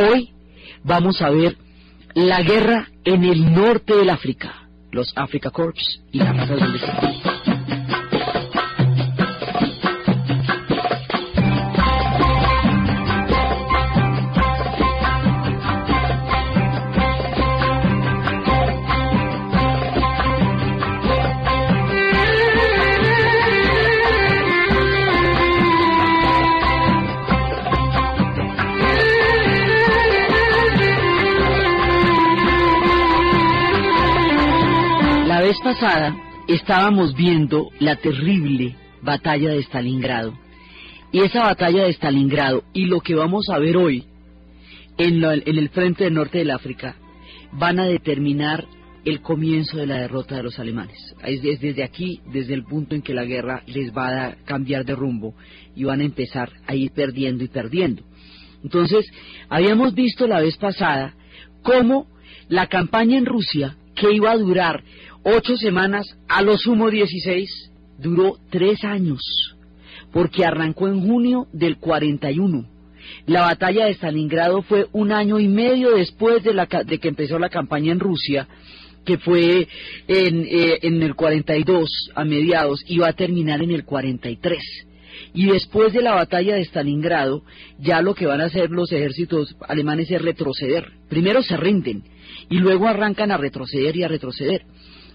Hoy vamos a ver la guerra en el norte del África, los Africa Corps y la Casa del Desierto. Pasada estábamos viendo la terrible batalla de Stalingrado. Y esa batalla de Stalingrado y lo que vamos a ver hoy en, la- en el frente del norte del África van a determinar el comienzo de la derrota de los alemanes. Es, es desde aquí, desde el punto en que la guerra les va a cambiar de rumbo y van a empezar a ir perdiendo y perdiendo. Entonces, habíamos visto la vez pasada cómo la campaña en Rusia, que iba a durar ocho semanas, a lo sumo 16, duró tres años, porque arrancó en junio del 41. La batalla de Stalingrado fue un año y medio después de, la de que empezó la campaña en Rusia, que fue en, eh, en el 42 a mediados y va a terminar en el 43. Y después de la batalla de Stalingrado, ya lo que van a hacer los ejércitos alemanes es retroceder. Primero se rinden y luego arrancan a retroceder y a retroceder.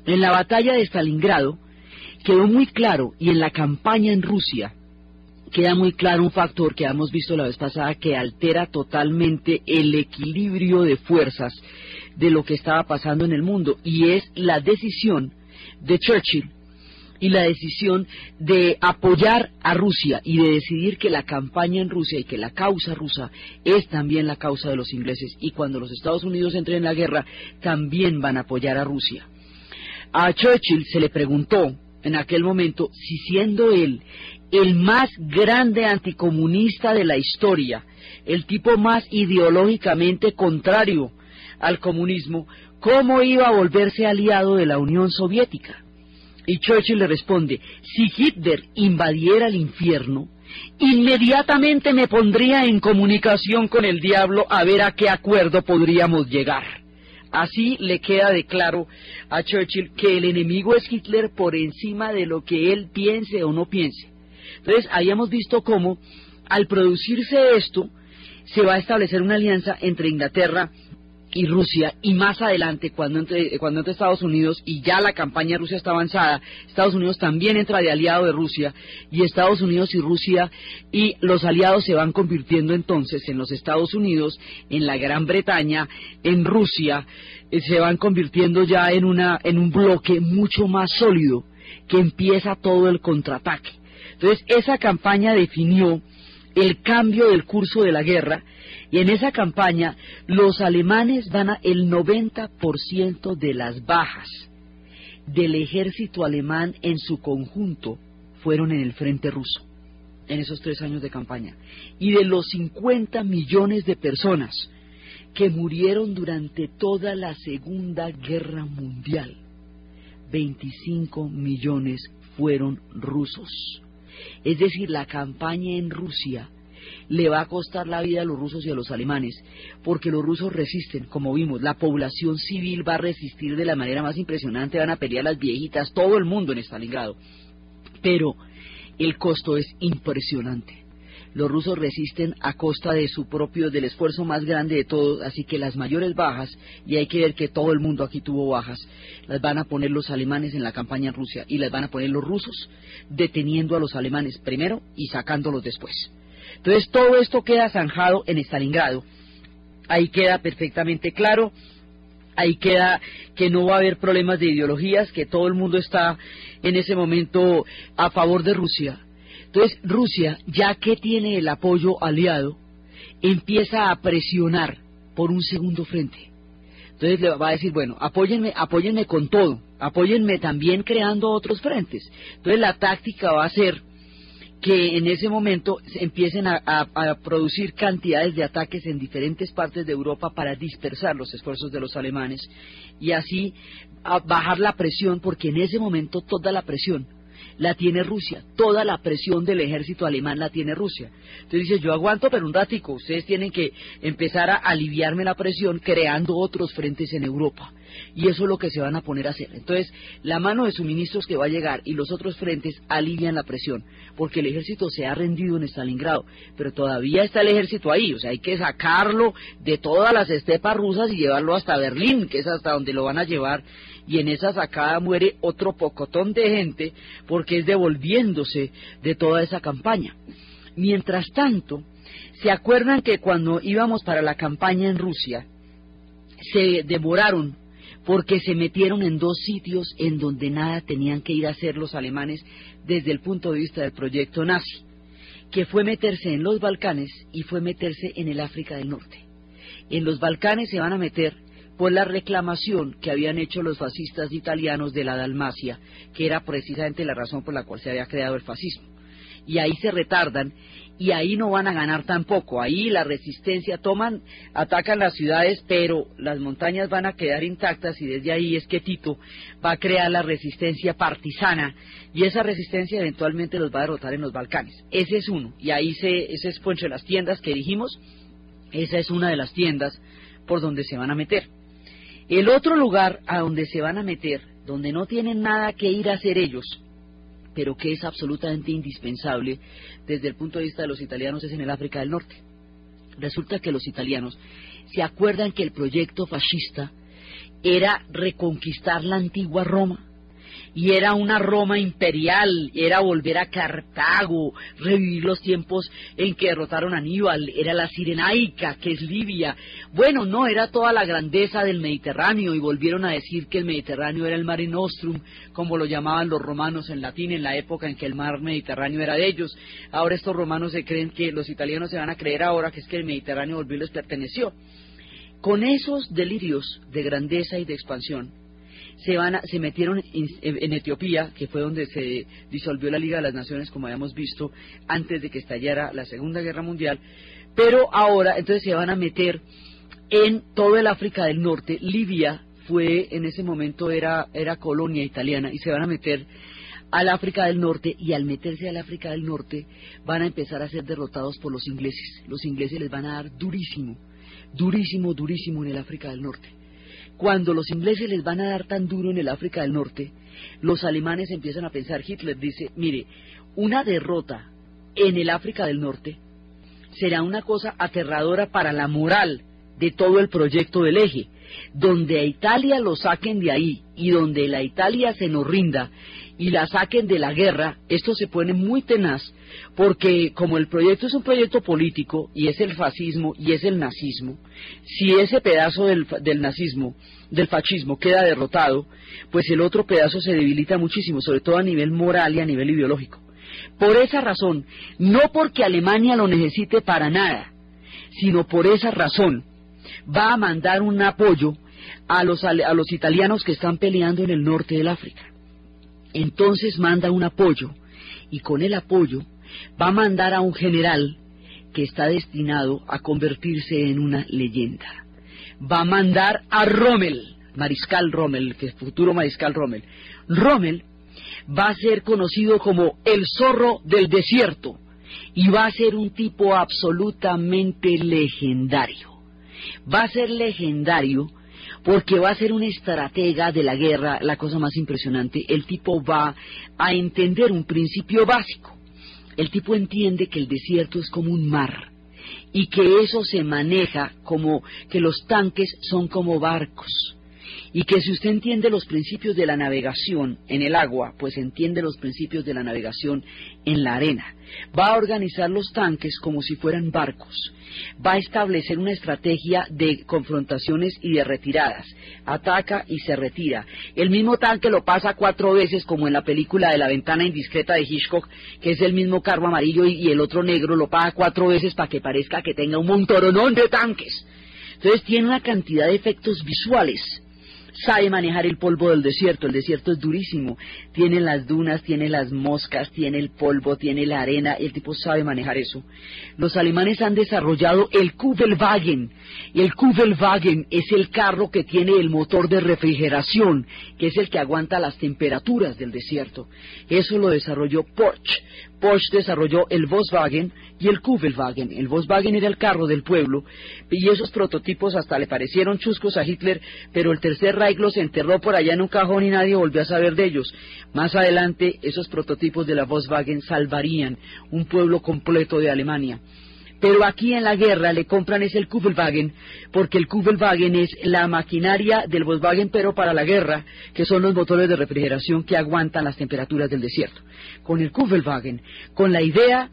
En la batalla de Stalingrado quedó muy claro y en la campaña en Rusia queda muy claro un factor que hemos visto la vez pasada que altera totalmente el equilibrio de fuerzas de lo que estaba pasando en el mundo y es la decisión de Churchill y la decisión de apoyar a Rusia y de decidir que la campaña en Rusia y que la causa rusa es también la causa de los ingleses y cuando los Estados Unidos entren en la guerra también van a apoyar a Rusia. A Churchill se le preguntó en aquel momento si siendo él el más grande anticomunista de la historia, el tipo más ideológicamente contrario al comunismo, ¿cómo iba a volverse aliado de la Unión Soviética? Y Churchill le responde, si Hitler invadiera el infierno, inmediatamente me pondría en comunicación con el diablo a ver a qué acuerdo podríamos llegar. Así le queda de claro a Churchill que el enemigo es Hitler por encima de lo que él piense o no piense. Entonces, habíamos visto cómo al producirse esto, se va a establecer una alianza entre Inglaterra y Rusia y más adelante cuando entre, cuando Estados Unidos y ya la campaña Rusia está avanzada, Estados Unidos también entra de aliado de Rusia y Estados Unidos y Rusia y los aliados se van convirtiendo entonces en los Estados Unidos, en la Gran Bretaña, en Rusia, eh, se van convirtiendo ya en una en un bloque mucho más sólido que empieza todo el contraataque. Entonces, esa campaña definió el cambio del curso de la guerra y en esa campaña los alemanes van a el 90% de las bajas del ejército alemán en su conjunto fueron en el frente ruso en esos tres años de campaña. Y de los 50 millones de personas que murieron durante toda la Segunda Guerra Mundial 25 millones fueron rusos. Es decir, la campaña en Rusia le va a costar la vida a los rusos y a los alemanes, porque los rusos resisten, como vimos, la población civil va a resistir de la manera más impresionante, van a pelear las viejitas, todo el mundo en Stalingrado. Pero el costo es impresionante. Los rusos resisten a costa de su propio, del esfuerzo más grande de todos, así que las mayores bajas, y hay que ver que todo el mundo aquí tuvo bajas, las van a poner los alemanes en la campaña en Rusia y las van a poner los rusos deteniendo a los alemanes primero y sacándolos después. Entonces todo esto queda zanjado en Stalingrado. Ahí queda perfectamente claro, ahí queda que no va a haber problemas de ideologías, que todo el mundo está en ese momento a favor de Rusia. Entonces Rusia, ya que tiene el apoyo aliado, empieza a presionar por un segundo frente. Entonces le va a decir, bueno, apóyenme, apóyenme con todo, apóyenme también creando otros frentes. Entonces la táctica va a ser que en ese momento se empiecen a, producir cantidades de ataques en diferentes partes de Europa para dispersar los esfuerzos de los alemanes y así a bajar la presión, porque en ese momento toda la presión la tiene Rusia, toda la presión del ejército alemán la tiene Rusia. Entonces dice, yo aguanto, pero un ratico, ustedes tienen que empezar a aliviarme la presión creando otros frentes en Europa. Y eso es lo que se van a poner a hacer. Entonces, la mano de suministros que va a llegar y los otros frentes alivian la presión, porque el ejército se ha rendido en Stalingrado, pero todavía está el ejército ahí, o sea, hay que sacarlo de todas las estepas rusas y llevarlo hasta Berlín, que es hasta donde lo van a llevar y en esa sacada muere otro pocotón de gente porque es devolviéndose de toda esa campaña. Mientras tanto, ¿se acuerdan que cuando íbamos para la campaña en Rusia, se demoraron porque se metieron en dos sitios en donde nada tenían que ir a hacer los alemanes desde el punto de vista del proyecto nazi, que fue meterse en los Balcanes y fue meterse en el África del Norte. En los Balcanes se van a meter por la reclamación que habían hecho los fascistas italianos de la Dalmacia, que era precisamente la razón por la cual se había creado el fascismo. Y ahí se retardan y ahí no van a ganar tampoco. Ahí la resistencia toman, atacan las ciudades, pero las montañas van a quedar intactas y desde ahí es que Tito va a crear la resistencia partisana y esa resistencia eventualmente los va a derrotar en los Balcanes. Ese es uno. Y ahí se, ese es entre las tiendas que dijimos, esa es una de las tiendas por donde se van a meter. El otro lugar a donde se van a meter, donde no tienen nada que ir a hacer ellos, pero que es absolutamente indispensable desde el punto de vista de los italianos, es en el África del Norte. Resulta que los italianos se acuerdan que el proyecto fascista era reconquistar la antigua Roma y era una Roma imperial, era volver a Cartago, revivir los tiempos en que derrotaron a Aníbal, era la Sirenaica, que es Libia. Bueno, no, era toda la grandeza del Mediterráneo y volvieron a decir que el Mediterráneo era el Mare Nostrum, como lo llamaban los romanos en latín en la época en que el mar Mediterráneo era de ellos. Ahora estos romanos se creen que los italianos se van a creer ahora que es que el Mediterráneo volvió y les perteneció. Con esos delirios de grandeza y de expansión, se, van se metieron en, Etiopía, que fue donde se disolvió la Liga de las Naciones, como habíamos visto, antes de que estallara la Segunda Guerra Mundial, pero ahora entonces se van a meter en todo el África del Norte. Libia fue, en ese momento era, era colonia italiana, y se van a meter al África del Norte y al meterse al África del Norte van a empezar a ser derrotados por los ingleses. Los ingleses les van a dar durísimo, durísimo, durísimo en el África del Norte. Cuando los ingleses les van a dar tan duro en el África del Norte, los alemanes empiezan a pensar, Hitler dice, mire, una derrota en el África del Norte será una cosa aterradora para la moral de todo el proyecto del eje. Donde a Italia lo saquen de ahí y donde la Italia se nos rinda y la saquen de la guerra, esto se pone muy tenaz, porque como el proyecto es un proyecto político y es el fascismo y es el nazismo, si ese pedazo del, nazismo, del fascismo queda derrotado, pues el otro pedazo se debilita muchísimo, sobre todo a nivel moral y a nivel ideológico. Por esa razón, no porque Alemania lo necesite para nada, sino por esa razón, va a mandar un apoyo a los, a los italianos que están peleando en el norte del África entonces manda un apoyo y con el apoyo va a mandar a un general que está destinado a convertirse en una leyenda. Va a mandar a Rommel, Mariscal Rommel, futuro Mariscal Rommel. Rommel va a ser conocido como el zorro del desierto y va a ser un tipo absolutamente legendario. Va a ser legendario porque va a ser un estratega de la guerra, la cosa más impresionante. El tipo va a entender un principio básico. El tipo entiende que el desierto es como un mar y que eso se maneja como que los tanques son como barcos y que si usted entiende los principios de la navegación en el agua, pues entiende los principios de la navegación en la arena. Va a organizar los tanques como si fueran barcos. Va a establecer una estrategia de confrontaciones y de retiradas. Ataca y se retira. El mismo tanque lo pasa cuatro veces como en la película de la ventana indiscreta de Hitchcock, que es el mismo carro amarillo y, el otro negro lo paga cuatro veces para que parezca que tenga un montoronón de tanques. Entonces tiene una cantidad de efectos visuales sabe manejar el polvo del desierto, el desierto es durísimo, tiene las dunas, tiene las moscas, tiene el polvo, tiene la arena, el tipo sabe manejar eso. Los alemanes han desarrollado el Kugelwagen, y el Kugelwagen es el carro que tiene el motor de refrigeración, que es el que aguanta las temperaturas del desierto. Eso lo desarrolló Porsche. Porsche desarrolló el Volkswagen y el Kugelwagen. El Volkswagen era el carro del pueblo y esos prototipos hasta le parecieron chuscos a Hitler, pero el tercer Reich los enterró por allá en un cajón y nadie volvió a saber de ellos. Más adelante esos prototipos de la Volkswagen salvarían un pueblo completo de Alemania. Pero aquí en la guerra le compran es el Kugelwagen, porque el Kugelwagen es la maquinaria del Volkswagen, pero para la guerra, que son los motores de refrigeración que aguantan las temperaturas del desierto. Con el Kugelwagen, con la idea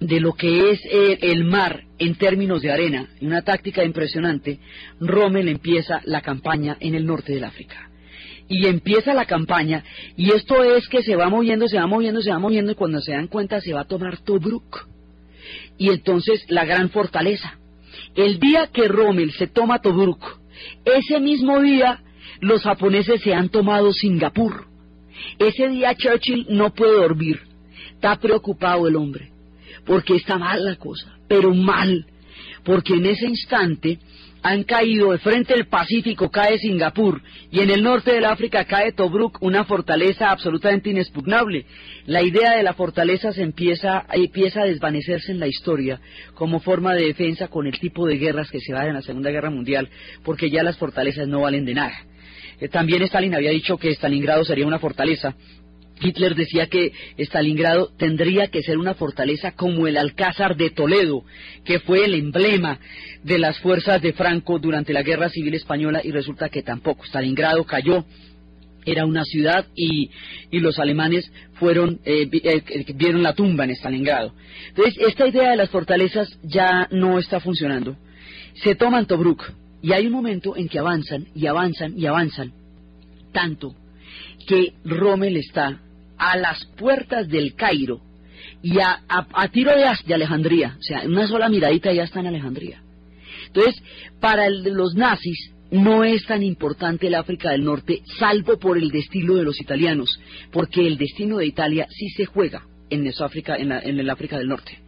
de lo que es eh, el mar en términos de arena, una táctica impresionante, Rommel empieza la campaña en el norte del África. Y empieza la campaña, y esto es que se va moviendo, se va moviendo, se va moviendo, y cuando se dan cuenta se va a tomar Tobruk. Y entonces la gran fortaleza. El día que Rommel se toma Tobruk, ese mismo día los japoneses se han tomado Singapur. Ese día Churchill no puede dormir. Está preocupado el hombre porque está mal la cosa, pero mal, porque en ese instante han caído frente del Pacífico, cae Singapur, y en el norte del África cae Tobruk, una fortaleza absolutamente inexpugnable. La idea de la fortaleza se empieza, empieza a desvanecerse en la historia como forma de defensa con el tipo de guerras que se dan en la Segunda Guerra Mundial, porque ya las fortalezas no valen de nada. Eh, también Stalin había dicho que Stalingrado sería una fortaleza, Hitler decía que Stalingrado tendría que ser una fortaleza como el Alcázar de Toledo, que fue el emblema de las fuerzas de Franco durante la Guerra Civil Española y resulta que tampoco. Stalingrado cayó, era una ciudad y, los alemanes fueron eh, eh, vieron la tumba en Stalingrado. Entonces, esta idea de las fortalezas ya no está funcionando. Se toman Tobruk y hay un momento en que avanzan y avanzan y avanzan tanto que Rommel está a las puertas del Cairo y a, tiro de, de, Alejandría, o sea, en una sola miradita ya está en Alejandría. Entonces, para los nazis no es tan importante el África del Norte, salvo por el destino de los italianos, porque el destino de Italia sí se juega en, en, en el África del Norte.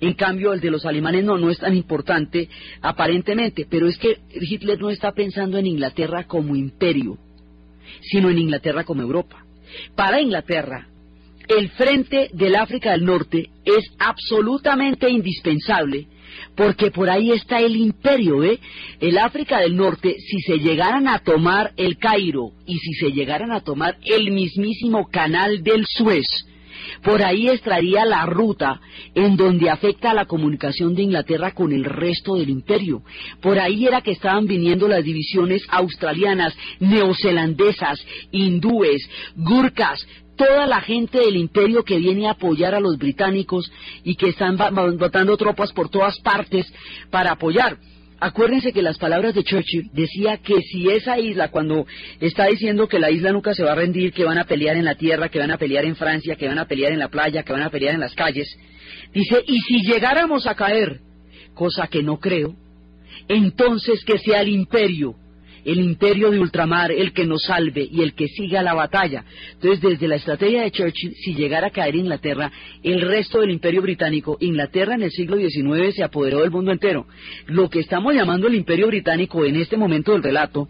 En cambio, el de los alemanes no, no es tan importante aparentemente, pero es que Hitler no está pensando en Inglaterra como imperio, sino en Inglaterra como Europa. Para Inglaterra, el frente del África del Norte es absolutamente indispensable porque por ahí está el imperio, ¿eh? El África del Norte, si se llegaran a tomar el Cairo y si se llegaran a tomar el mismísimo canal del Suez, por ahí estaría la ruta en donde afecta la comunicación de Inglaterra con el resto del imperio. Por ahí era que estaban viniendo las divisiones australianas, neozelandesas, hindúes, gurkas, toda la gente del imperio que viene a apoyar a los británicos y que están botando tropas por todas partes para apoyar. Acuérdense que las palabras de Churchill decía que si esa isla, cuando está diciendo que la isla nunca se va a rendir, que van a pelear en la tierra, que van a pelear en Francia, que van a pelear en la playa, que van a pelear en las calles, dice, y si llegáramos a caer, cosa que no creo, entonces que sea el imperio el imperio de ultramar, el que nos salve y el que siga la batalla. Entonces, desde la estrategia de Churchill, si llegara a caer Inglaterra, el resto del imperio británico, Inglaterra en el siglo XIX se apoderó del mundo entero. Lo que estamos llamando el imperio británico en este momento del relato,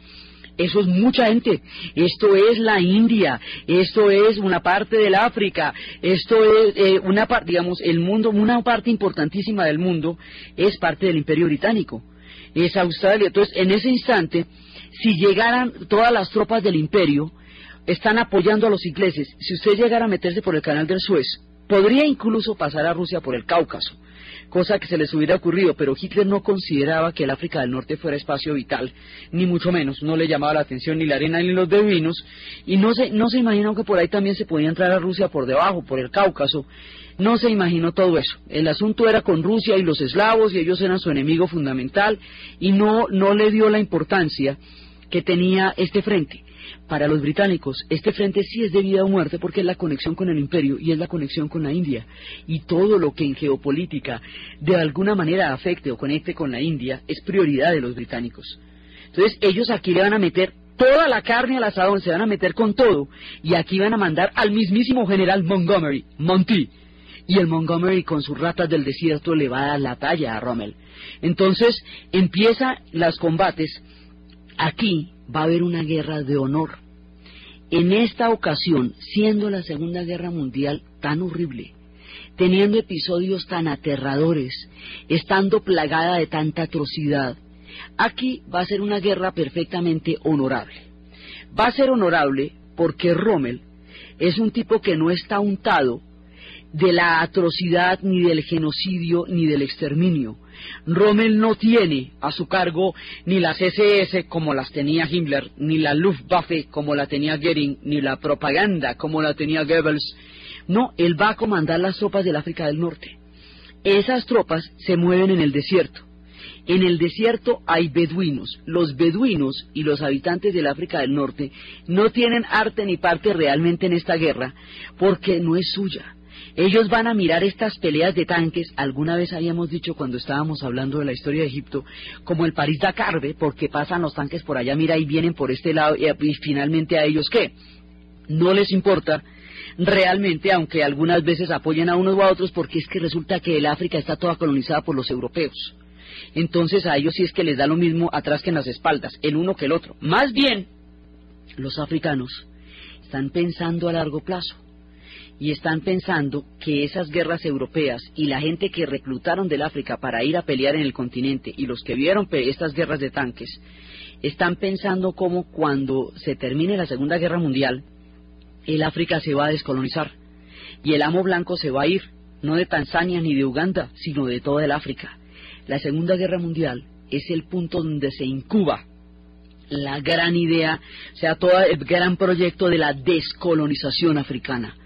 eso es mucha gente. Esto es la India, esto es una parte del África, esto es eh, una parte, digamos, el mundo, una parte importantísima del mundo es parte del Imperio Británico. Es Australia. Entonces, en ese instante, si llegaran todas las tropas del imperio, están apoyando a los ingleses. Si usted llegara a meterse por el canal del Suez, podría incluso pasar a Rusia por el Cáucaso, cosa que se les hubiera ocurrido, pero Hitler no consideraba que el África del Norte fuera espacio vital, ni mucho menos, no le llamaba la atención ni la arena ni los beduinos, y no se, no se imaginó que por ahí también se podía entrar a Rusia por debajo, por el Cáucaso, no se imaginó todo eso. El asunto era con Rusia y los eslavos, y ellos eran su enemigo fundamental, y no, no le dio la importancia que tenía este frente. Para los británicos, este frente sí es de vida o muerte porque es la conexión con el imperio y es la conexión con la India. Y todo lo que en geopolítica de alguna manera afecte o conecte con la India es prioridad de los británicos. Entonces ellos aquí le van a meter toda la carne al asadón, se van a meter con todo, y aquí van a mandar al mismísimo general Montgomery, Monty, y el Montgomery con sus ratas del desierto le va a dar la talla a Rommel. Entonces empieza los combates, aquí va a haber una guerra de honor. En esta ocasión, siendo la Segunda Guerra Mundial tan horrible, teniendo episodios tan aterradores, estando plagada de tanta atrocidad, aquí va a ser una guerra perfectamente honorable. Va a ser honorable porque Rommel es un tipo que no está untado de la atrocidad, ni del genocidio, ni del exterminio. Rommel no tiene a su cargo ni las SS como las tenía Himmler, ni la Luftwaffe como la tenía Goering, ni la propaganda como la tenía Goebbels. No, él va a comandar las tropas del África del Norte. Esas tropas se mueven en el desierto. En el desierto hay beduinos. Los beduinos y los habitantes del África del Norte no tienen arte ni parte realmente en esta guerra porque no es suya ellos van a mirar estas peleas de tanques, alguna vez habíamos dicho cuando estábamos hablando de la historia de Egipto, como el París-Dakar, porque pasan los tanques por allá, mira, y vienen por este lado, y, y finalmente a ellos, ¿qué? No les importa realmente, aunque algunas veces apoyen a unos u a otros, porque es que resulta que el África está toda colonizada por los europeos. Entonces a ellos sí es que les da lo mismo atrás que en las espaldas, el uno que el otro. Más bien, los africanos están pensando a largo plazo y están pensando que esas guerras europeas y la gente que reclutaron del África para ir a pelear en el continente y los que vieron estas guerras de tanques, están pensando cómo cuando se termine la Segunda Guerra Mundial, el África se va a descolonizar y el amo blanco se va a ir, no de Tanzania ni de Uganda, sino de toda el África. La Segunda Guerra Mundial es el punto donde se incuba la gran idea, o sea, todo el gran proyecto de la descolonización africana.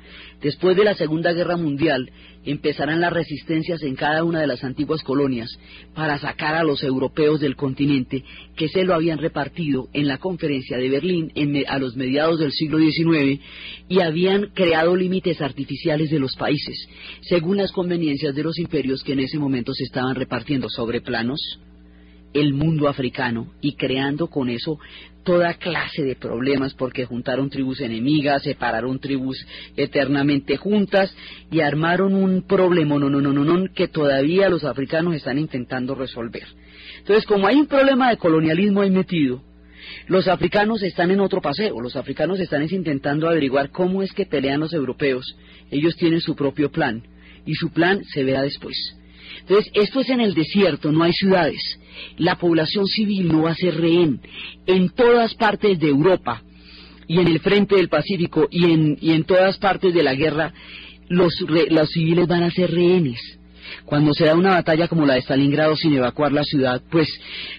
Después de la Segunda Guerra Mundial empezarán las resistencias en cada una de las antiguas colonias para sacar a los europeos del continente que se lo habían repartido en la conferencia de Berlín a los mediados del siglo XIX y habían creado límites artificiales de los países según las conveniencias de los imperios que en ese momento se estaban repartiendo sobre planos el mundo africano y creando con eso toda clase de problemas porque juntaron tribus enemigas, separaron tribus eternamente juntas y armaron un problema no, no, no, no, que todavía los africanos están intentando resolver. Entonces, como hay un problema de colonialismo ahí metido, los africanos están en otro paseo, los africanos están intentando averiguar cómo es que pelean los europeos, ellos tienen su propio plan y su plan se verá después. Entonces, esto es en el desierto, no hay ciudades. La población civil no va a ser rehén. En todas partes de Europa y en el frente del Pacífico y en, y en todas partes de la guerra, los, los civiles van a ser rehenes. Cuando se da una batalla como la de Stalingrado sin evacuar la ciudad, pues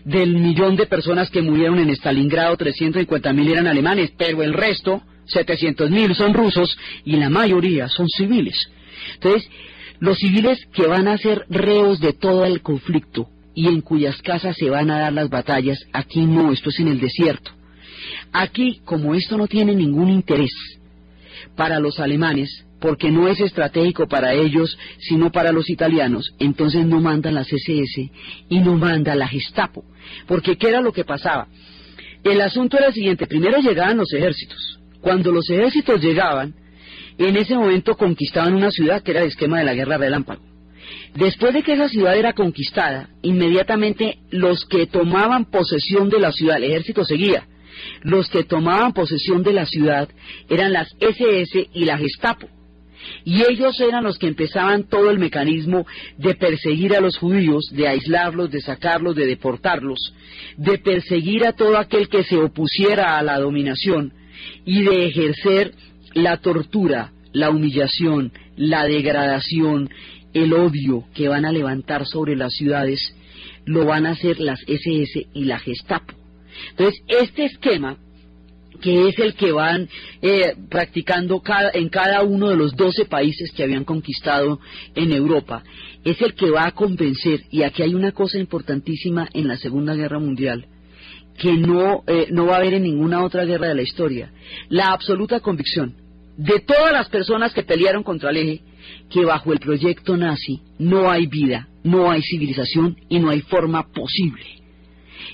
del millón de personas que murieron en Stalingrado, 350 mil eran alemanes, pero el resto, 700 mil, son rusos y la mayoría son civiles. Entonces, los civiles que van a ser reos de todo el conflicto y en cuyas casas se van a dar las batallas, aquí no, esto es en el desierto. Aquí, como esto no tiene ningún interés para los alemanes, porque no es estratégico para ellos, sino para los italianos, entonces no mandan las SS y no manda la Gestapo. Porque ¿qué era lo que pasaba? El asunto era el siguiente, primero llegaban los ejércitos. Cuando los ejércitos llegaban, en ese momento conquistaban una ciudad que era el esquema de la guerra relámpago. Después de que esa ciudad era conquistada, inmediatamente los que tomaban posesión de la ciudad, el ejército seguía, los que tomaban posesión de la ciudad eran las SS y la Gestapo. Y ellos eran los que empezaban todo el mecanismo de perseguir a los judíos, de aislarlos, de sacarlos, de deportarlos, de perseguir a todo aquel que se opusiera a la dominación y de ejercer la tortura, la humillación, la degradación, el odio que van a levantar sobre las ciudades, lo van a hacer las SS y la Gestapo. Entonces, este esquema, que es el que van eh, practicando en cada uno de los 12 países que habían conquistado en Europa, es el que va a convencer, y aquí hay una cosa importantísima en la Segunda Guerra Mundial, que no, eh, no va a haber en ninguna otra guerra de la historia, la absoluta convicción de todas las personas que pelearon contra el eje, que bajo el proyecto nazi no hay vida, no hay civilización y no hay forma posible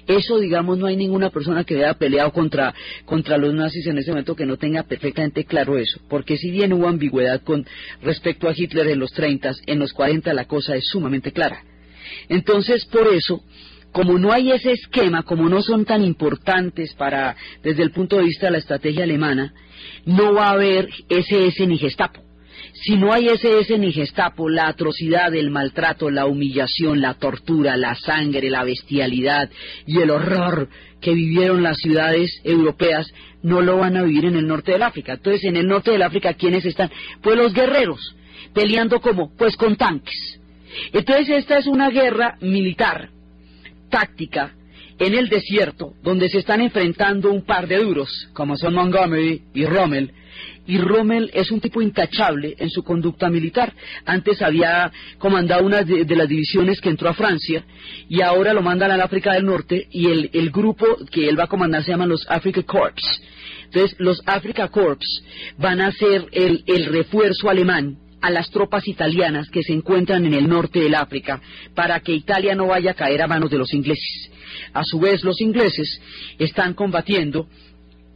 Eso, digamos, no hay ninguna persona que haya peleado contra, contra los nazis en ese momento que no tenga perfectamente claro eso. Porque si bien hubo ambigüedad con respecto a Hitler en los 30, en los 40 la cosa es sumamente clara. Entonces, por eso, como no hay ese esquema, como no son tan importantes para, desde el punto de vista de la estrategia alemana, no va a haber SS ni Gestapo. Si no hay SS ni Gestapo, la atrocidad, el maltrato, la humillación, la tortura, la sangre, la bestialidad y el horror que vivieron las ciudades europeas no lo van a vivir en el norte del África. Entonces, en el norte del África, ¿quiénes están? Pues los guerreros, peleando como, pues con tanques. Entonces, esta es una guerra militar táctica en el desierto, donde se están enfrentando un par de duros, como son Montgomery y Rommel. Y Rommel es un tipo intachable en su conducta militar. Antes había comandado una de, las divisiones que entró a Francia y ahora lo mandan al África del Norte y el, grupo que él va a comandar se llaman los Africa Corps. Entonces, los Africa Corps van a ser el refuerzo alemán a las tropas italianas que se encuentran en el norte del África para que Italia no vaya a caer a manos de los ingleses. A su vez, los ingleses están combatiendo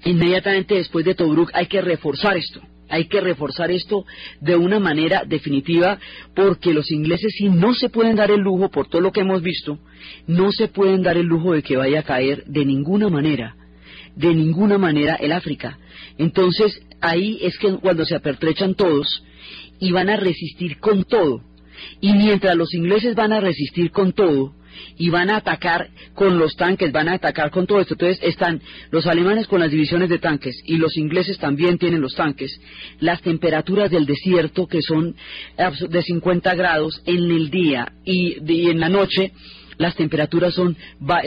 inmediatamente después de Tobruk. Hay que reforzar esto. Hay que reforzar esto de una manera definitiva porque los ingleses sí no se pueden dar el lujo, por todo lo que hemos visto, no se pueden dar el lujo de que vaya a caer de ninguna manera, de ninguna manera el África. Entonces ahí es que cuando se apertrechan todos, y van a resistir con todo. Y mientras los ingleses van a resistir con todo y van a atacar con los tanques, van a atacar con todo esto, entonces están los alemanes con las divisiones de tanques y los ingleses también tienen los tanques, las temperaturas del desierto que son de 50 grados en el día y, en la noche las temperaturas son,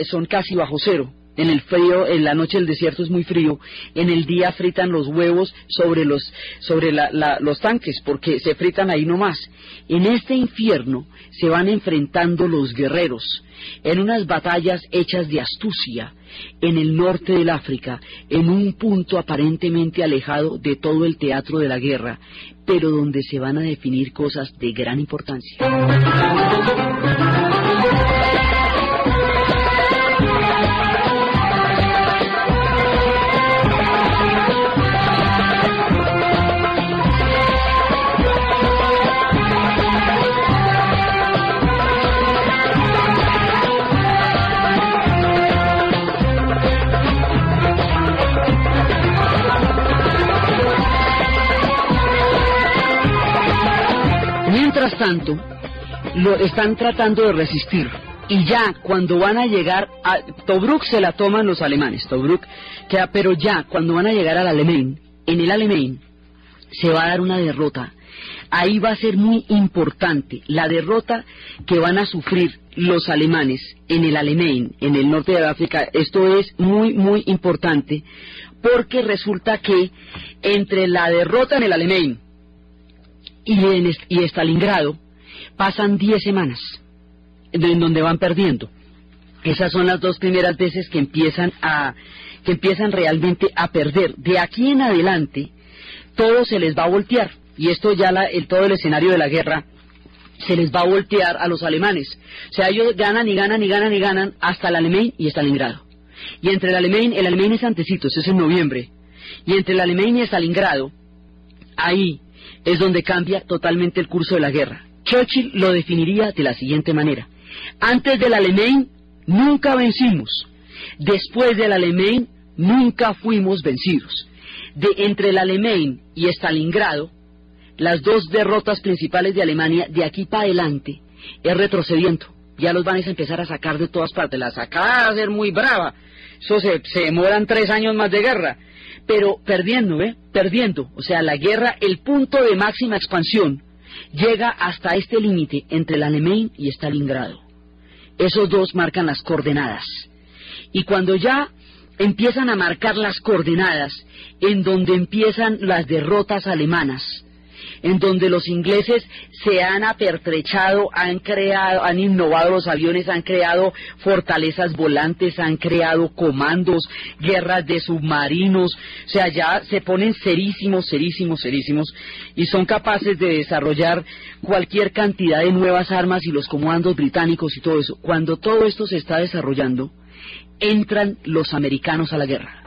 son casi bajo cero en el frío, en la noche el desierto es muy frío, en el día fritan los huevos sobre los, sobre los tanques, porque se fritan ahí nomás. En este infierno se van enfrentando los guerreros, en unas batallas hechas de astucia, en el norte del África, en un punto aparentemente alejado de todo el teatro de la guerra, pero donde se van a definir cosas de gran importancia. Tanto, lo están tratando de resistir. Y ya cuando van a llegar a Tobruk se la toman los alemanes, Tobruk queda, pero ya cuando van a llegar al Alemán, en el Alemán se va a dar una derrota. Ahí va a ser muy importante la derrota que van a sufrir los alemanes en el Alemán, en el norte de África. Esto es muy, muy importante porque resulta que entre la derrota en el Alemán y, en, Stalingrado pasan 10 semanas en donde van perdiendo. Esas son las dos primeras veces que empiezan a que empiezan realmente a perder. De aquí en adelante todo se les va a voltear y esto ya la, el, todo el escenario de la guerra se les va a voltear a los alemanes. O sea, ellos ganan y ganan y ganan y ganan hasta el alemán y Stalingrado. Y entre el alemán, el alemán es antecito, es en noviembre. Y entre el alemán y Stalingrado, ahí es donde cambia totalmente el curso de la guerra. Churchill lo definiría de la siguiente manera. Antes del alemán nunca vencimos. Después del alemán nunca fuimos vencidos. De entre el alemán y Stalingrado, las dos derrotas principales de Alemania, de aquí para adelante, es retrocediendo. Ya los van a empezar a sacar de todas partes. La sacada va a ser muy brava. Eso se, se demoran tres años más de guerra pero perdiendo, ¿eh? Perdiendo. O sea, la guerra, el punto de máxima expansión, llega hasta este límite entre el Alemán y Stalingrado. Esos dos marcan las coordenadas. Y cuando ya empiezan a marcar las coordenadas en donde empiezan las derrotas alemanas, en donde los ingleses se han apertrechado, han creado, han innovado los aviones, han creado fortalezas volantes, han creado comandos, guerras de submarinos, o sea, ya se ponen serísimos, serísimos, serísimos, y son capaces de desarrollar cualquier cantidad de nuevas armas y los comandos británicos y todo eso. Cuando todo esto se está desarrollando, entran los americanos a la guerra.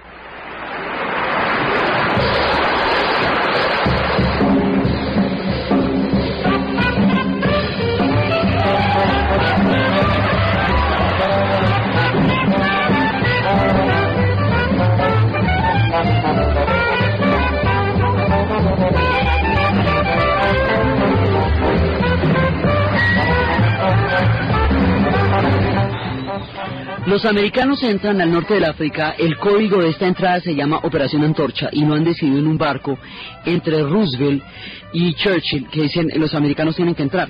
Los americanos entran al norte del África, el código de esta entrada se llama Operación Antorcha y no han decidido en un barco entre Roosevelt y Churchill que dicen los americanos tienen que entrar.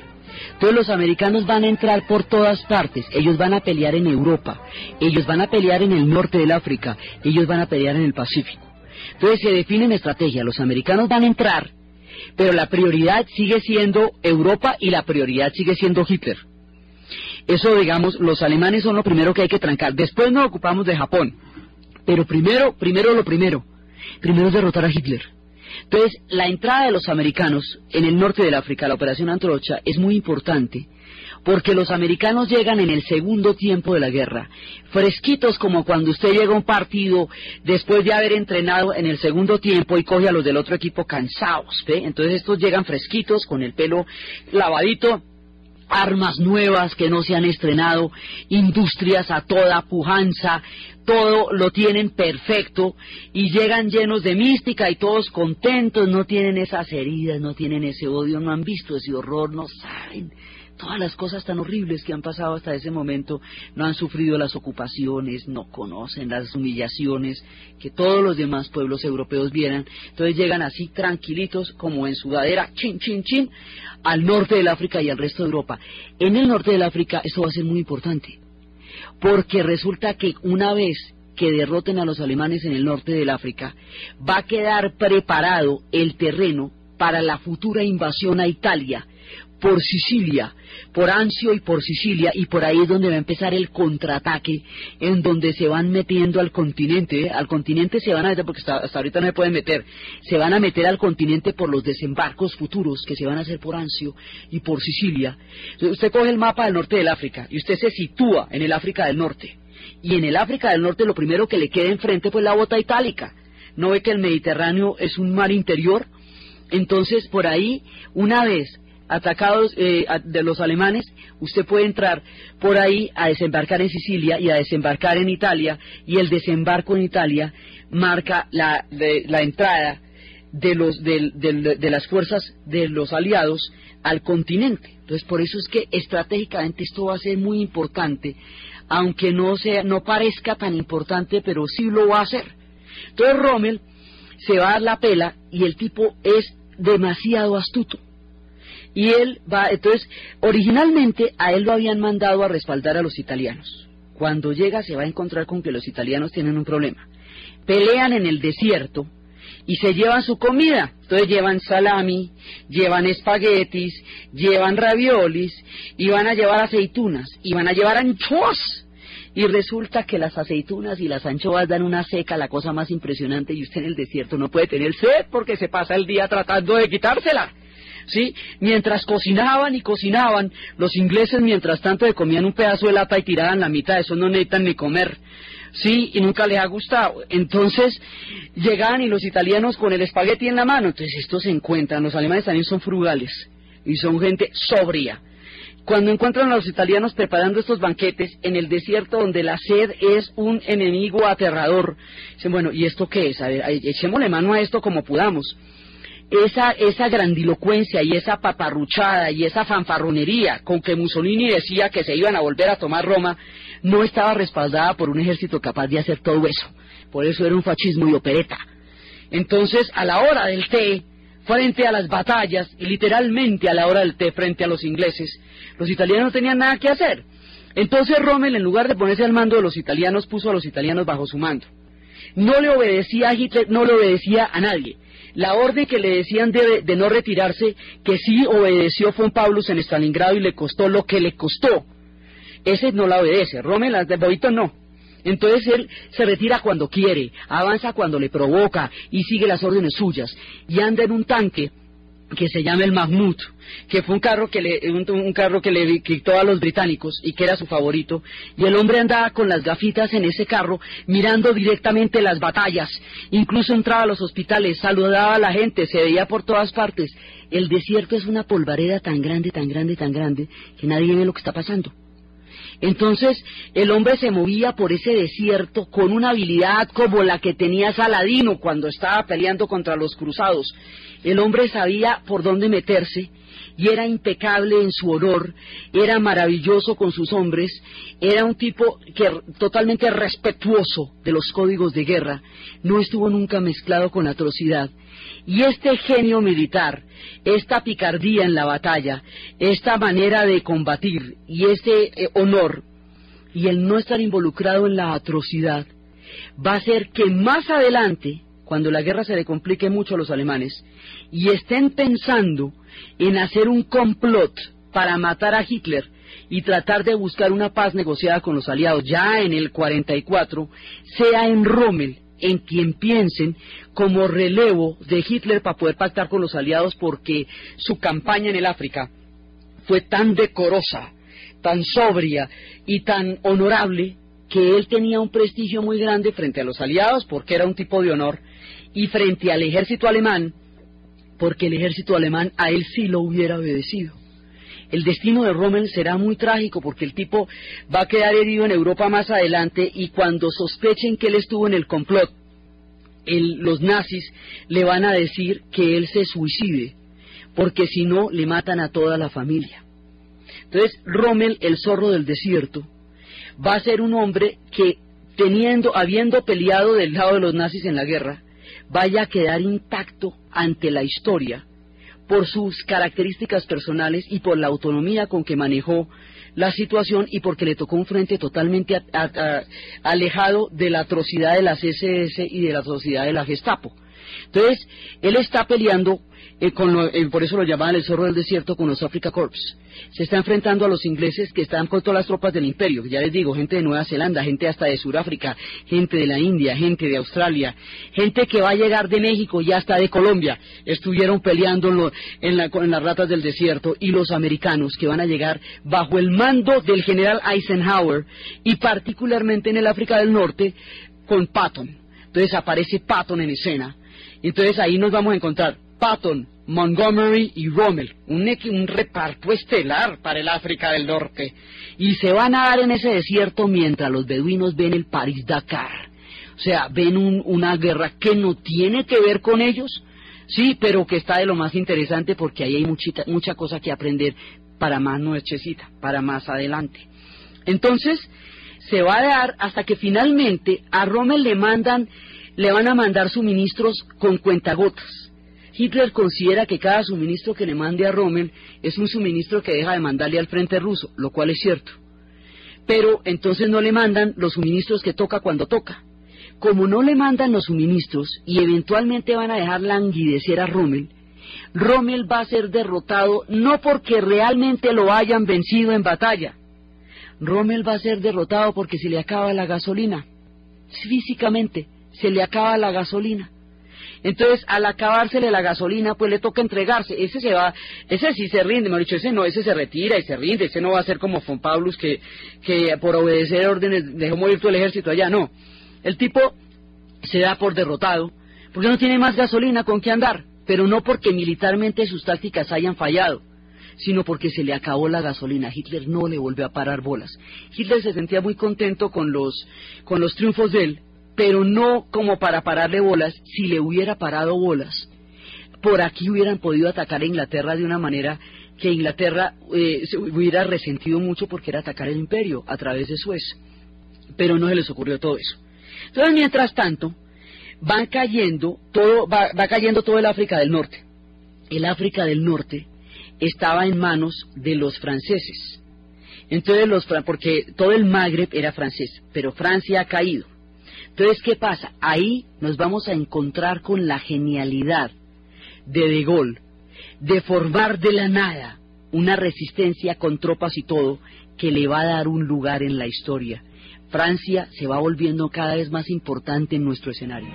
Entonces los americanos van a entrar por todas partes, ellos van a pelear en Europa, ellos van a pelear en el norte del África, ellos van a pelear en el Pacífico. Entonces se define una estrategia, los americanos van a entrar, pero la prioridad sigue siendo Europa y la prioridad sigue siendo Hitler. Eso, digamos, los alemanes son lo primero que hay que trancar. Después nos ocupamos de Japón. Pero primero, primero lo primero. Primero es derrotar a Hitler. Entonces, la entrada de los americanos en el norte del África, la operación Antorcha, es muy importante porque los americanos llegan en el segundo tiempo de la guerra, fresquitos como cuando usted llega a un partido después de haber entrenado en el segundo tiempo y coge a los del otro equipo cansados. Entonces estos llegan fresquitos con el pelo lavadito armas nuevas que no se han estrenado, industrias a toda pujanza, todo lo tienen perfecto y llegan llenos de mística y todos contentos, no tienen esas heridas, no tienen ese odio, no han visto ese horror, no saben todas las cosas tan horribles que han pasado hasta ese momento, no han sufrido las ocupaciones, no conocen las humillaciones que todos los demás pueblos europeos vieran. Entonces llegan así tranquilitos como en sudadera, chin, chin, chin, al norte del África y al resto de Europa. En el norte del África esto va a ser muy importante, porque resulta que una vez que derroten a los alemanes en el norte del África, va a quedar preparado el terreno para la futura invasión a Italia por Sicilia, por Anzio y por Sicilia, y por ahí es donde va a empezar el contraataque, en donde se van metiendo al continente, ¿eh? al continente se van a meter, porque hasta, ahorita no se pueden meter, se van a meter al continente por los desembarcos futuros que se van a hacer por Anzio y por Sicilia. Usted coge el mapa del norte del África y usted se sitúa en el África del Norte. Y en el África del Norte lo primero que le queda enfrente pues la bota itálica. ¿No ve que el Mediterráneo es un mar interior? Entonces, por ahí, una vez atacados eh, de los alemanes, usted puede entrar por ahí a desembarcar en Sicilia y a desembarcar en Italia, y el desembarco en Italia marca la, la entrada de, los, de, las fuerzas de los aliados al continente. Entonces, por eso es que estratégicamente esto va a ser muy importante, aunque no, sea, no parezca tan importante, pero sí lo va a hacer. Entonces, Rommel se va a dar la pela y el tipo es demasiado astuto y él va, entonces, originalmente a él lo habían mandado a respaldar a los italianos. Cuando llega se va a encontrar con que los italianos tienen un problema. Pelean en el desierto y se llevan su comida. Entonces llevan salami, llevan espaguetis, llevan raviolis y van a llevar aceitunas y van a llevar anchoas. Y resulta que las aceitunas y las anchoas dan una seca, la cosa más impresionante, y usted en el desierto no puede tener sed porque se pasa el día tratando de quitársela. ¿Sí? Mientras cocinaban y cocinaban, los ingleses mientras tanto le comían un pedazo de lata y tiraban la mitad, eso no necesitan ni comer. Sí, y nunca les ha gustado. Entonces llegaban y los italianos con el espagueti en la mano. Entonces estos se encuentran, los alemanes también son frugales y son gente sobria. Cuando encuentran a los italianos preparando estos banquetes en el desierto donde la sed es un enemigo aterrador, dicen, bueno, ¿y esto qué es? A ver, echémosle mano a esto como podamos esa, esa grandilocuencia y esa paparruchada y esa fanfarronería con que Mussolini decía que se iban a volver a tomar Roma, no estaba respaldada por un ejército capaz de hacer todo eso. Por eso era un fascismo y opereta. Entonces, a la hora del té, frente a las batallas, y literalmente a la hora del té frente a los ingleses, los italianos no tenían nada que hacer. Entonces Rommel, en lugar de ponerse al mando de los italianos, puso a los italianos bajo su mando. No le obedecía a Hitler, no le obedecía a nadie. La orden que le decían de, no retirarse, que sí obedeció von Paulus en Stalingrado y le costó lo que le costó. Ese no la obedece, Rommel de Bobito no. Entonces él se retira cuando quiere, avanza cuando le provoca y sigue las órdenes suyas y anda en un tanque que se llama el Mahmoud, que fue un carro que le, un, carro que le quitó a los británicos y que era su favorito, y el hombre andaba con las gafitas en ese carro, mirando directamente las batallas, incluso entraba a los hospitales, saludaba a la gente, se veía por todas partes. El desierto es una polvareda tan grande, tan grande, tan grande, que nadie ve lo que está pasando. Entonces el hombre se movía por ese desierto con una habilidad como la que tenía Saladino cuando estaba peleando contra los cruzados. El hombre sabía por dónde meterse y era impecable en su honor, era maravilloso con sus hombres, era un tipo que totalmente respetuoso de los códigos de guerra, no estuvo nunca mezclado con atrocidad. Y este genio militar, esta picardía en la batalla, esta manera de combatir y ese eh, honor y el no estar involucrado en la atrocidad, va a hacer que más adelante, cuando la guerra se le complique mucho a los alemanes, y estén pensando en hacer un complot para matar a Hitler y tratar de buscar una paz negociada con los aliados ya en el 44, sea en Rommel en quien piensen como relevo de Hitler para poder pactar con los aliados porque su campaña en el África fue tan decorosa, tan sobria y tan honorable que él tenía un prestigio muy grande frente a los aliados porque era un tipo de honor y frente al ejército alemán porque el ejército alemán a él sí lo hubiera obedecido. El destino de Rommel será muy trágico porque el tipo va a quedar herido en Europa más adelante y cuando sospechen que él estuvo en el complot, los nazis le van a decir que él se suicide, porque si no le matan a toda la familia. Entonces, Rommel, el zorro del desierto, va a ser un hombre que, teniendo, habiendo peleado del lado de los nazis en la guerra, vaya a quedar intacto ante la historia por sus características personales y por la autonomía con que manejó la situación y porque le tocó un frente totalmente alejado de la atrocidad de las SS y de la atrocidad de la Gestapo. Entonces, él está peleando eh, eh, por eso lo llamaban el zorro del desierto con los Africa Corps. Se está enfrentando a los ingleses que están con todas las tropas del imperio, ya les digo, gente de Nueva Zelanda, gente hasta de Sudáfrica, gente de la India, gente de Australia, gente que va a llegar de México y hasta de Colombia, estuvieron peleando en, en las ratas del desierto, y los americanos que van a llegar bajo el mando del general Eisenhower y particularmente en el África del Norte con Patton. Entonces aparece Patton en escena. Entonces ahí nos vamos a encontrar Patton, Montgomery y Rommel, un, un, reparto estelar para el África del Norte, y se van a dar en ese desierto mientras los beduinos ven el París-Dakar. O sea, ven una guerra que no tiene que ver con ellos, sí, pero que está de lo más interesante porque ahí hay muchita, mucha cosa que aprender para más nochecita, para más adelante. Entonces, se va a dar hasta que finalmente a Rommel le mandan, le van a mandar suministros con cuentagotas Hitler considera que cada suministro que le mande a Rommel es un suministro que deja de mandarle al frente ruso, lo cual es cierto. Pero entonces no le mandan los suministros que toca cuando toca. Como no le mandan los suministros y eventualmente van a dejar languidecer a Rommel, Rommel va a ser derrotado no porque realmente lo hayan vencido en batalla. Rommel va a ser derrotado porque se le acaba la gasolina. Físicamente, se le acaba la gasolina. Entonces, al acabársele la gasolina, pues le toca entregarse. Ese se va, ese sí se rinde, me dicho, ese no, ese se retira y se rinde, ese no va a ser como Von Paulus que, que por obedecer órdenes dejó morir todo el ejército allá, no. El tipo se da por derrotado, porque no tiene más gasolina con qué andar, pero no porque militarmente sus tácticas hayan fallado sino porque se le acabó la gasolina. Hitler no le volvió a parar bolas. Hitler se sentía muy contento con los, con los triunfos de él, pero no como para pararle bolas, si le hubiera parado bolas, por aquí hubieran podido atacar a Inglaterra de una manera que Inglaterra eh, se hubiera resentido mucho porque era atacar el imperio a través de Suez. Pero no se les ocurrió todo eso. Entonces, mientras tanto, van cayendo todo, va, va cayendo todo el África del Norte. El África del Norte estaba en manos de los franceses. Entonces, los, porque todo el Magreb era francés, pero Francia ha caído. Entonces, ¿qué pasa? Ahí nos vamos a encontrar con la genialidad de De Gaulle de formar de la nada una resistencia con tropas y todo que le va a dar un lugar en la historia. Francia se va volviendo cada vez más importante en nuestro escenario.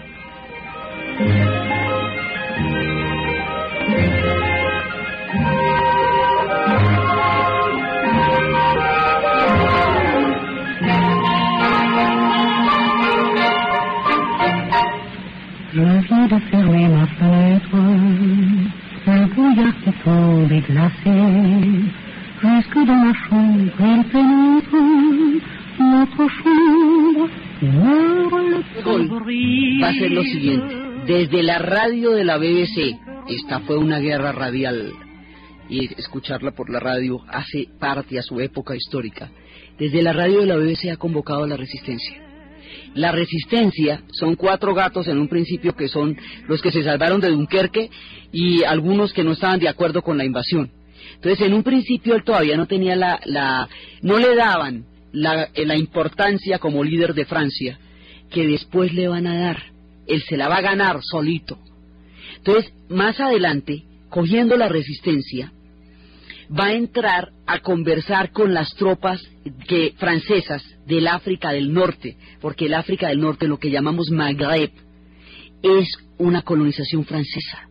Va a ser lo siguiente. Desde la radio de la BBC, esta fue una guerra radial y escucharla por la radio hace parte a su época histórica. Desde la radio de la BBC ha convocado a la resistencia. La resistencia son cuatro gatos en un principio que son los que se salvaron de Dunkerque y algunos que no estaban de acuerdo con la invasión. Entonces, en un principio él todavía no tenía la, la no le daban la, la importancia como líder de Francia que después le van a dar. Él se la va a ganar solito. Entonces, más adelante, cogiendo la resistencia, va a entrar a conversar con las tropas francesas del África del Norte, porque el África del Norte, lo que llamamos Maghreb, es una colonización francesa.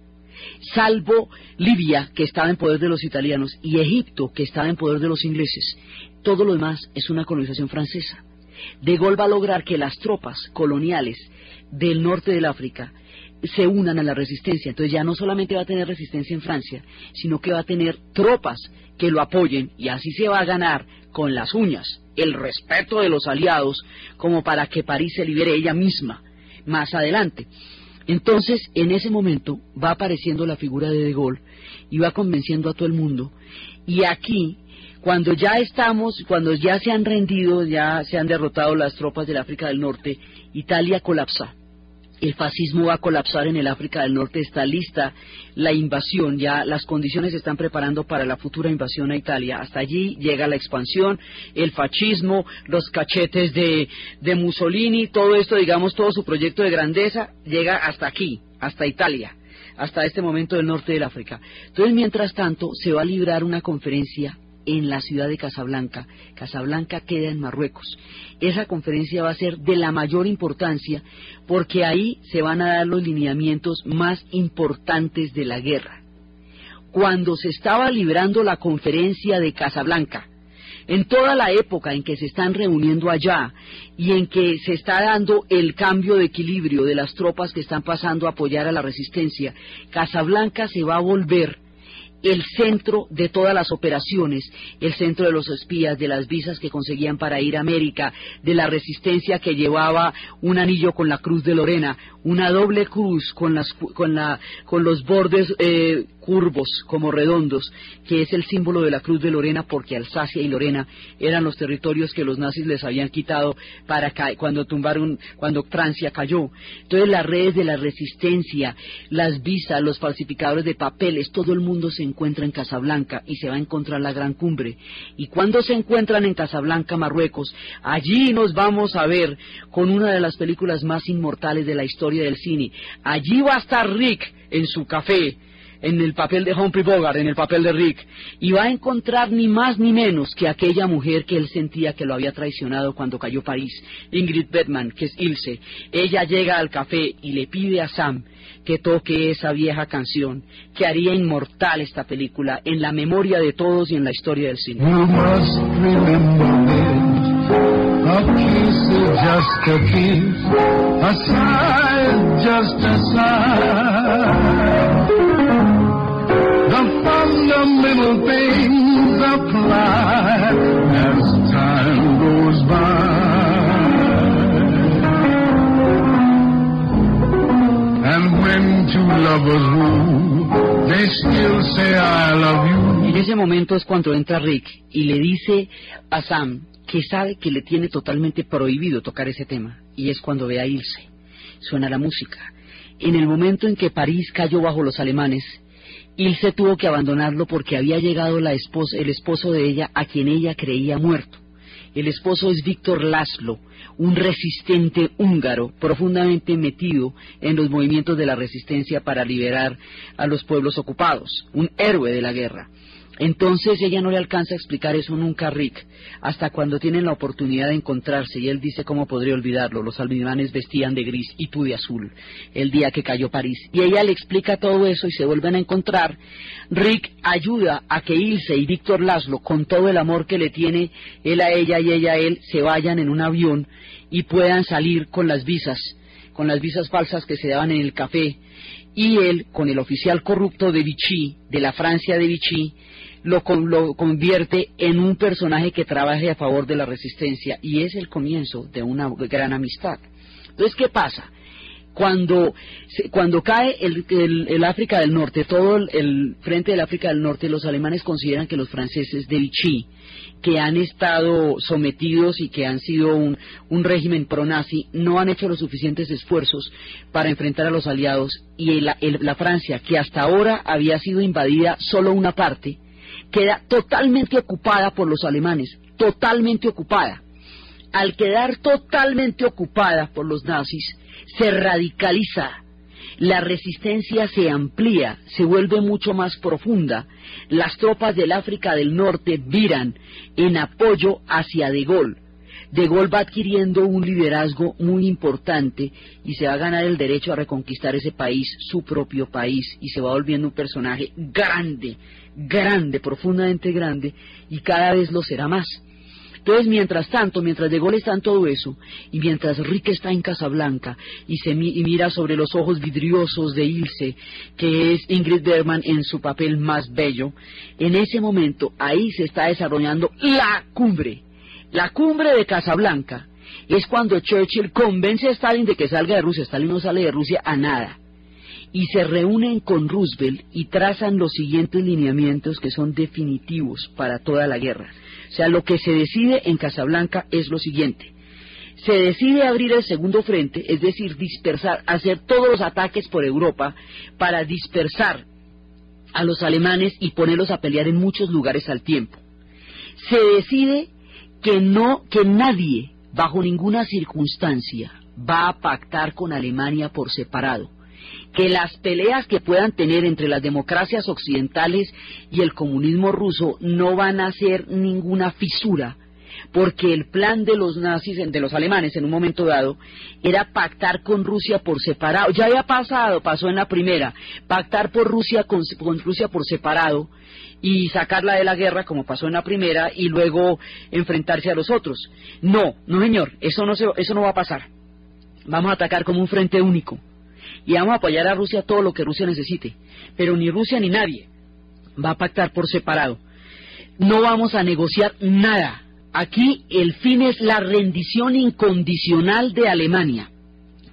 Salvo Libia, que estaba en poder de los italianos, y Egipto, que estaba en poder de los ingleses, todo lo demás es una colonización francesa. De Gaulle va a lograr que las tropas coloniales del norte del África se unan a la resistencia. Entonces ya no solamente va a tener resistencia en Francia, sino que va a tener tropas que lo apoyen y así se va a ganar con las uñas el respeto de los aliados como para que París se libere ella misma más adelante. Entonces, en ese momento va apareciendo la figura de De Gaulle y va convenciendo a todo el mundo. Y aquí, cuando ya estamos, cuando ya se han rendido, ya se han derrotado las tropas del África del Norte, Italia colapsa el fascismo va a colapsar en el África del Norte, está lista la invasión, ya las condiciones se están preparando para la futura invasión a Italia. Hasta allí llega la expansión, el fascismo, los cachetes de, de Mussolini, todo esto, digamos, todo su proyecto de grandeza llega hasta aquí, hasta Italia hasta este momento del norte del África. Entonces, mientras tanto, se va a librar una conferencia en la ciudad de Casablanca. Casablanca queda en Marruecos. Esa conferencia va a ser de la mayor importancia porque ahí se van a dar los lineamientos más importantes de la guerra. Cuando se estaba librando la conferencia de Casablanca, en toda la época en que se están reuniendo allá y en que se está dando el cambio de equilibrio de las tropas que están pasando a apoyar a la resistencia, Casablanca se va a volver el centro de todas las operaciones, el centro de los espías, de las visas que conseguían para ir a América, de la resistencia que llevaba un anillo con la cruz de Lorena, una doble cruz con, las, con, la, con los bordes eh, curvos como redondos, que es el símbolo de la Cruz de Lorena, porque Alsacia y Lorena eran los territorios que los nazis les habían quitado para cuando tumbaron, cuando Francia cayó. Entonces las redes de la resistencia, las visas, los falsificadores de papeles, todo el mundo se encuentra en Casablanca y se va a encontrar la gran cumbre. Y cuando se encuentran en Casablanca, Marruecos, allí nos vamos a ver con una de las películas más inmortales de la historia del cine. Allí va a estar Rick en su café en el papel de Humphrey Bogart, en el papel de Rick, y va a encontrar ni más ni menos que aquella mujer que él sentía que lo había traicionado cuando cayó París, Ingrid Bettman, que es Ilse. Ella llega al café y le pide a Sam que toque esa vieja canción que haría inmortal esta película en la memoria de todos y en la historia del cine. En ese momento es cuando entra Rick y le dice a Sam que sabe que le tiene totalmente prohibido tocar ese tema. Y es cuando ve a Ilse. Suena la música. En el momento en que París cayó bajo los alemanes, Ilse tuvo que abandonarlo porque había llegado la el esposo de ella a quien ella creía muerto. El esposo es Víctor Laszlo, un resistente húngaro profundamente metido en los movimientos de la resistencia para liberar a los pueblos ocupados, un héroe de la guerra. Entonces ella no le alcanza a explicar eso nunca a Rick, hasta cuando tienen la oportunidad de encontrarse y él dice cómo podría olvidarlo, los alemanes vestían de gris y tú de azul, el día que cayó París. Y ella le explica todo eso y se vuelven a encontrar. Rick ayuda a que Ilse y Víctor Laszlo, con todo el amor que le tiene él a ella y ella a él, se vayan en un avión y puedan salir con las visas con las visas falsas que se daban en el café, y él, con el oficial corrupto de Vichy, de la Francia de Vichy, lo, lo, convierte en un personaje que trabaje a favor de la resistencia y es el comienzo de una gran amistad. Entonces, ¿qué pasa? Cuando, cuando cae el, el, África del Norte, todo el, frente del África del Norte, los alemanes consideran que los franceses de Vichy, que han estado sometidos y que han sido un, un régimen pro-nazi, no han hecho los suficientes esfuerzos para enfrentar a los aliados y la Francia, que hasta ahora había sido invadida solo una parte, queda totalmente ocupada por los alemanes, totalmente ocupada. Al quedar totalmente ocupada por los nazis, se radicaliza, la resistencia se amplía, se vuelve mucho más profunda, las tropas del África del Norte viran en apoyo hacia De Gaulle. De Gaulle va adquiriendo un liderazgo muy importante y se va a ganar el derecho a reconquistar ese país, su propio país, y se va volviendo un personaje grande, grande, profundamente grande, y cada vez lo será más. Entonces, mientras tanto, mientras De Gaulle está en todo eso, y mientras Rick está en Casablanca y, se mira sobre los ojos vidriosos de Ilse, que es Ingrid Bergman en su papel más bello, en ese momento ahí se está desarrollando la cumbre, la cumbre de Casablanca. Es cuando Churchill convence a Stalin de que salga de Rusia. Stalin no sale de Rusia a nada y se reúnen con Roosevelt y trazan los siguientes lineamientos que son definitivos para toda la guerra. O sea, lo que se decide en Casablanca es lo siguiente. Se decide abrir el segundo frente, es decir, dispersar, hacer todos los ataques por Europa para dispersar a los alemanes y ponerlos a pelear en muchos lugares al tiempo. Se decide que no, que nadie, bajo ninguna circunstancia, va a pactar con Alemania por separado que las peleas que puedan tener entre las democracias occidentales y el comunismo ruso no van a ser ninguna fisura, porque el plan de los nazis, de los alemanes en un momento dado, era pactar con Rusia por separado. Ya había pasado, pasó en la primera, pactar por Rusia con, Rusia por separado y sacarla de la guerra como pasó en la primera y luego enfrentarse a los otros. No, no señor, eso no, eso no va a pasar. Vamos a atacar como un frente único y vamos a apoyar a Rusia todo lo que Rusia necesite. Pero ni Rusia ni nadie va a pactar por separado. No vamos a negociar nada. Aquí el fin es la rendición incondicional de Alemania.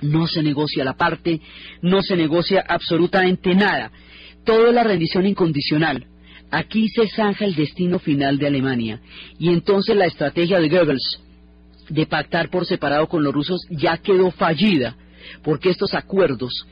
No se negocia la parte, no se negocia absolutamente nada. Todo es la rendición incondicional. Aquí se zanja el destino final de Alemania. Y entonces la estrategia de Goebbels de pactar por separado con los rusos ya quedó fallida porque estos acuerdos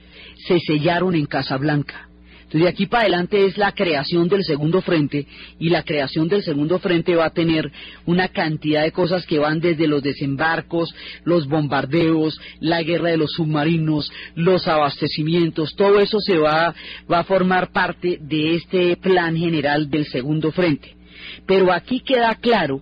se sellaron en Casablanca. Entonces, de aquí para adelante es la creación del segundo frente y la creación del segundo frente va a tener una cantidad de cosas que van desde los desembarcos, los bombardeos, la guerra de los submarinos, los abastecimientos, todo eso se va, va a formar parte de este plan general del segundo frente. Pero aquí queda claro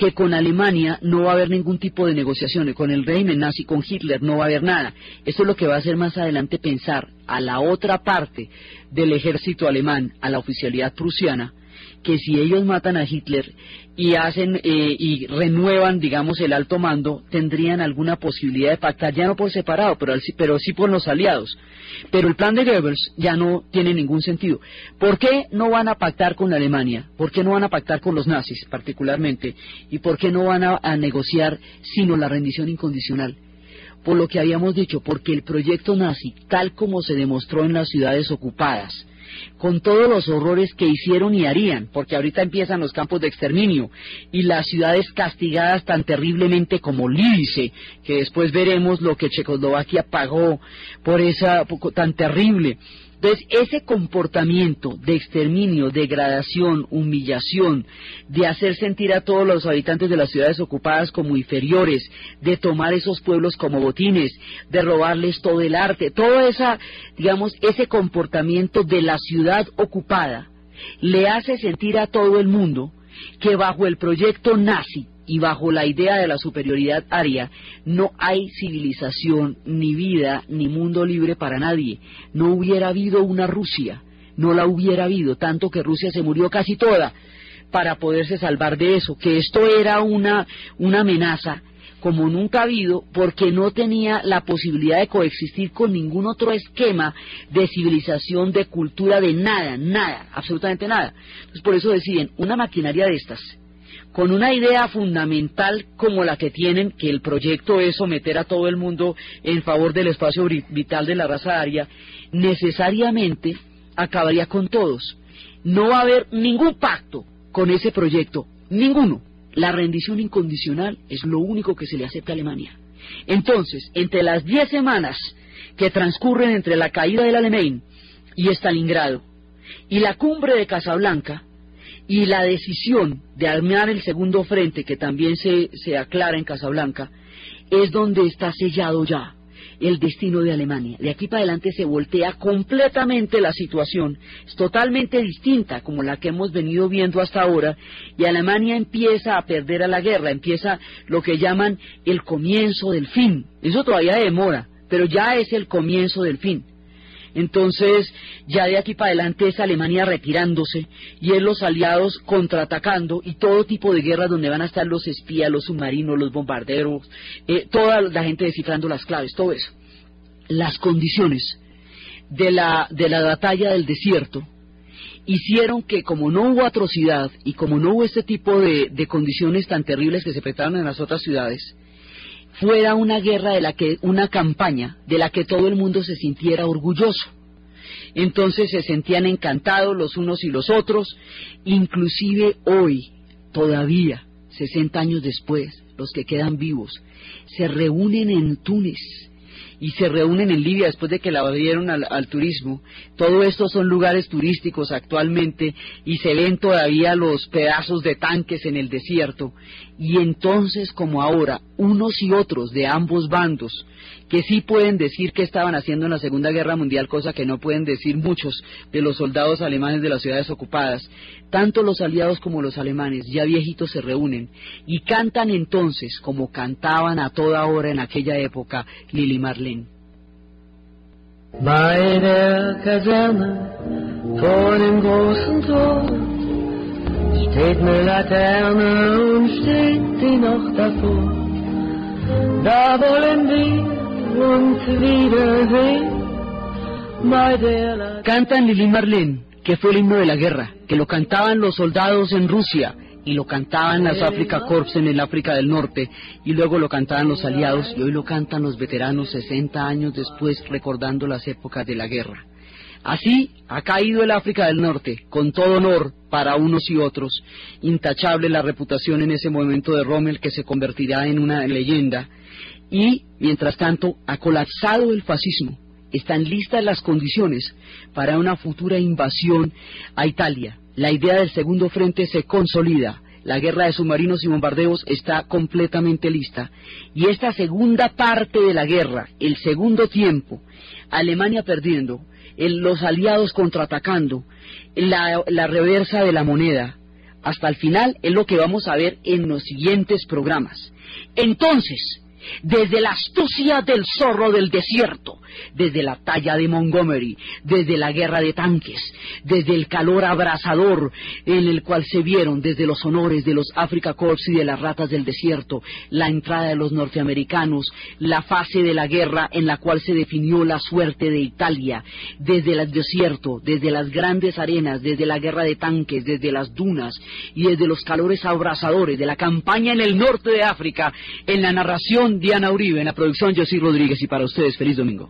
que con Alemania no va a haber ningún tipo de negociaciones, con el régimen nazi, con Hitler no va a haber nada. Esto es lo que va a hacer más adelante pensar a la otra parte del ejército alemán, a la oficialidad prusiana, que si ellos matan a Hitler y hacen eh, y renuevan, digamos, el alto mando, tendrían alguna posibilidad de pactar, ya no por separado, pero, pero sí por los aliados. Pero el plan de Goebbels ya no tiene ningún sentido. ¿Por qué no van a pactar con Alemania? ¿Por qué no van a pactar con los nazis particularmente? ¿Y por qué no van a negociar sino la rendición incondicional? Por lo que habíamos dicho, porque el proyecto nazi, tal como se demostró en las ciudades ocupadas, con todos los horrores que hicieron y harían, porque ahorita empiezan los campos de exterminio y las ciudades castigadas tan terriblemente como Lice, que después veremos lo que Checoslovaquia pagó por esa tan terrible. Entonces, ese comportamiento de exterminio, degradación, humillación, de hacer sentir a todos los habitantes de las ciudades ocupadas como inferiores, de tomar esos pueblos como botines, de robarles todo el arte, todo esa, digamos, ese comportamiento de la ciudad ocupada, le hace sentir a todo el mundo que bajo el proyecto nazi y bajo la idea de la superioridad aria, no hay civilización, ni vida, ni mundo libre para nadie. No hubiera habido una Rusia, no la hubiera habido, tanto que Rusia se murió casi toda para poderse salvar de eso, que esto era una, una amenaza como nunca ha habido porque no tenía la posibilidad de coexistir con ningún otro esquema de civilización, de cultura, de nada, nada, absolutamente nada. Entonces por eso deciden una maquinaria de estas, con una idea fundamental como la que tienen, que el proyecto es someter a todo el mundo en favor del espacio vital de la raza aria, necesariamente acabaría con todos. No va a haber ningún pacto con ese proyecto, ninguno. La rendición incondicional es lo único que se le acepta a Alemania. Entonces, entre las diez semanas que transcurren entre la caída del Alemán y Stalingrado y la cumbre de Casablanca y la decisión de armar el segundo frente que también se, se aclara en Casablanca, es donde está sellado ya el destino de Alemania. De aquí para adelante se voltea completamente la situación, es totalmente distinta como la que hemos venido viendo hasta ahora, y Alemania empieza a perder a la guerra, empieza lo que llaman el comienzo del fin. Eso todavía demora, pero ya es el comienzo del fin. Entonces, ya de aquí para adelante es Alemania retirándose y es los aliados contraatacando y todo tipo de guerras donde van a estar los espías, los submarinos, los bombarderos, eh, toda la gente descifrando las claves, todo eso. Las condiciones de la, de la batalla del desierto hicieron que como no hubo atrocidad y como no hubo este tipo de, de condiciones tan terribles que se presentaron en las otras ciudades, fuera una guerra de la que, una campaña de la que todo el mundo se sintiera orgulloso. Entonces se sentían encantados los unos y los otros, inclusive hoy, todavía, 60 años después, los que quedan vivos, se reúnen en Túnez y se reúnen en Libia después de que la abrieron al, turismo. Todo esto son lugares turísticos actualmente y se ven todavía los pedazos de tanques en el desierto. Y entonces, como ahora, unos y otros de ambos bandos, que sí pueden decir que estaban haciendo en la Segunda Guerra Mundial, cosa que no pueden decir muchos de los soldados alemanes de las ciudades ocupadas, tanto los aliados como los alemanes, ya viejitos, se reúnen y cantan entonces, como cantaban a toda hora en aquella época, Lili Marlene. Cantan Lili Marlene, que fue el himno de la guerra, que lo cantaban los soldados en Rusia y lo cantaban las Africa Corps en el África del Norte y luego lo cantaban los aliados y hoy lo cantan los veteranos 60 años después recordando las épocas de la guerra. Así ha caído el África del Norte, con todo honor para unos y otros, intachable la reputación en ese momento de Rommel que se convertirá en una leyenda, y, mientras tanto, ha colapsado el fascismo. Están listas las condiciones para una futura invasión a Italia. La idea del segundo frente se consolida. La guerra de submarinos y bombardeos está completamente lista. Y esta segunda parte de la guerra, el segundo tiempo, Alemania perdiendo, los aliados contraatacando, la, la reversa de la moneda, hasta el final es lo que vamos a ver en los siguientes programas. Entonces, desde la astucia del zorro del desierto, desde la talla de Montgomery, desde la guerra de tanques, desde el calor abrasador en el cual se vieron, desde los honores de los Africa Corps y de las ratas del desierto, la entrada de los norteamericanos, la fase de la guerra en la cual se definió la suerte de Italia, desde el desierto, desde las grandes arenas, desde la guerra de tanques, desde las dunas y desde los calores abrasadores de la campaña en el norte de África, en la narración Diana Uribe, en la producción José Rodríguez y para ustedes feliz domingo.